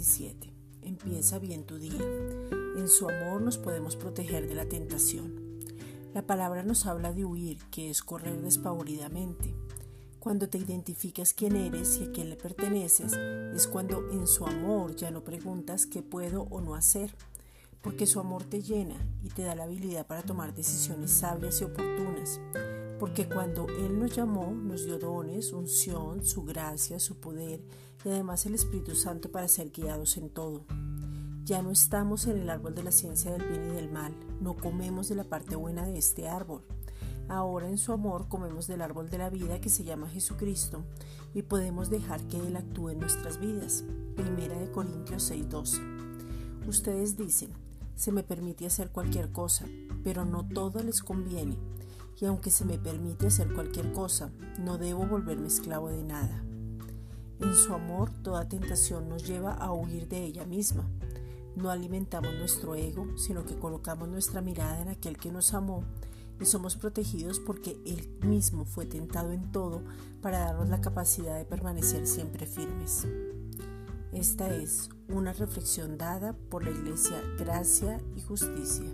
27. Empieza bien tu día. En su amor nos podemos proteger de la tentación. La palabra nos habla de huir, que es correr despavoridamente. Cuando te identificas quién eres y a quién le perteneces, es cuando en su amor ya no preguntas qué puedo o no hacer, porque su amor te llena y te da la habilidad para tomar decisiones sabias y oportunas porque cuando Él nos llamó, nos dio dones, unción, su gracia, su poder y además el Espíritu Santo para ser guiados en todo. Ya no estamos en el árbol de la ciencia del bien y del mal, no comemos de la parte buena de este árbol. Ahora en su amor comemos del árbol de la vida que se llama Jesucristo y podemos dejar que Él actúe en nuestras vidas. Primera de Corintios 6:12. Ustedes dicen, se me permite hacer cualquier cosa, pero no todo les conviene. Y aunque se me permite hacer cualquier cosa, no debo volverme esclavo de nada. En su amor, toda tentación nos lleva a huir de ella misma no alimentamos nuestro ego, sino que colocamos nuestra mirada en aquel que nos amó y somos protegidos porque Él mismo fue tentado en todo para darnos la capacidad de permanecer siempre firmes. Esta es una reflexión dada por la Iglesia Gracia y Justicia.